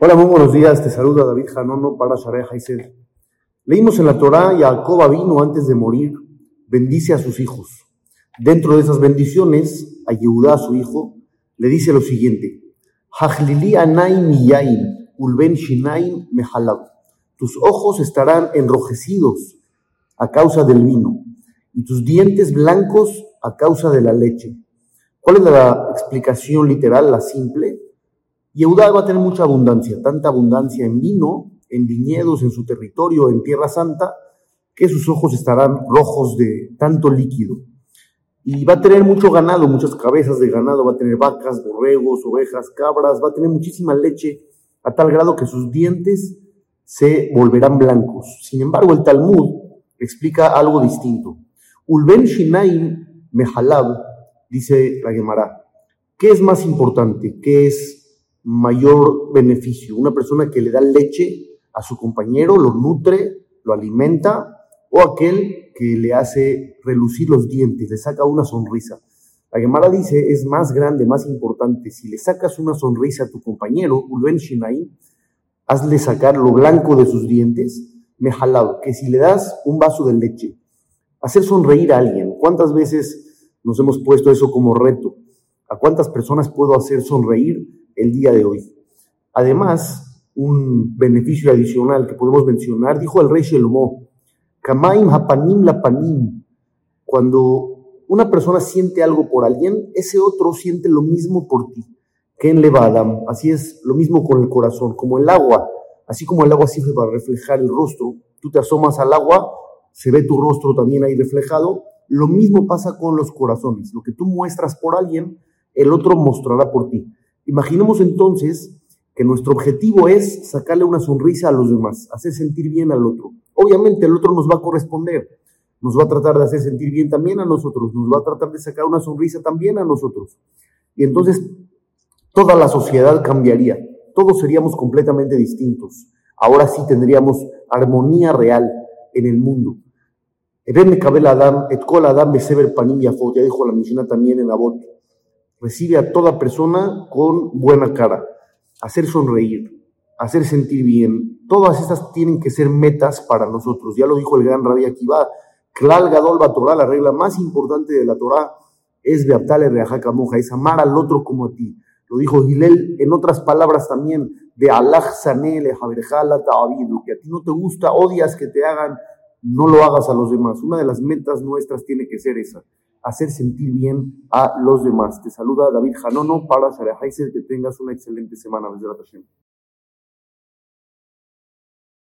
Hola, muy buenos días. Te saluda David Janono para Shareh Haised. Leímos en la Torá, Jacob vino antes de morir, bendice a sus hijos. Dentro de esas bendiciones, a Yehudá, su hijo, le dice lo siguiente: Hachlili anaim ulben shinaim mehalab. Tus ojos estarán enrojecidos a causa del vino y tus dientes blancos a causa de la leche. ¿Cuál es la explicación literal, la simple? Yehudá va a tener mucha abundancia, tanta abundancia en vino, en viñedos, en su territorio, en Tierra Santa, que sus ojos estarán rojos de tanto líquido. Y va a tener mucho ganado, muchas cabezas de ganado, va a tener vacas, borregos, ovejas, cabras, va a tener muchísima leche, a tal grado que sus dientes se volverán blancos. Sin embargo, el Talmud explica algo distinto. Ulben Shinaim Mehalab, dice la Gemara, ¿qué es más importante? ¿Qué es mayor beneficio. Una persona que le da leche a su compañero, lo nutre, lo alimenta, o aquel que le hace relucir los dientes, le saca una sonrisa. La Gemara dice, es más grande, más importante, si le sacas una sonrisa a tu compañero, Ulven Shinai, hazle sacar lo blanco de sus dientes, me jalado, que si le das un vaso de leche, hacer sonreír a alguien. ¿Cuántas veces nos hemos puesto eso como reto? ¿A cuántas personas puedo hacer sonreír? el día de hoy. Además, un beneficio adicional que podemos mencionar, dijo el rey Shelomo, Kamaim hapanim lapanim, cuando una persona siente algo por alguien, ese otro siente lo mismo por ti. que Levadam, así es lo mismo con el corazón, como el agua, así como el agua sirve para reflejar el rostro, tú te asomas al agua, se ve tu rostro también ahí reflejado, lo mismo pasa con los corazones, lo que tú muestras por alguien, el otro mostrará por ti. Imaginemos entonces que nuestro objetivo es sacarle una sonrisa a los demás, hacer sentir bien al otro. Obviamente el otro nos va a corresponder, nos va a tratar de hacer sentir bien también a nosotros, nos va a tratar de sacar una sonrisa también a nosotros. Y entonces toda la sociedad cambiaría, todos seríamos completamente distintos. Ahora sí tendríamos armonía real en el mundo. Adam, et Adam panim ya dijo la misión también en Abot recibe a toda persona con buena cara, hacer sonreír, hacer sentir bien. Todas estas tienen que ser metas para nosotros. Ya lo dijo el gran Rabbi Akiva, Klal Gadol Torah, la regla más importante de la Torah es Beaptale Moja, es amar al otro como a ti. Lo dijo Gilel en otras palabras también, de Allah Sanele Javerjala lo que a ti no te gusta, odias que te hagan, no lo hagas a los demás. Una de las metas nuestras tiene que ser esa hacer sentir bien a los demás. Te saluda David Janono para Sara que tengas una excelente semana. Desde la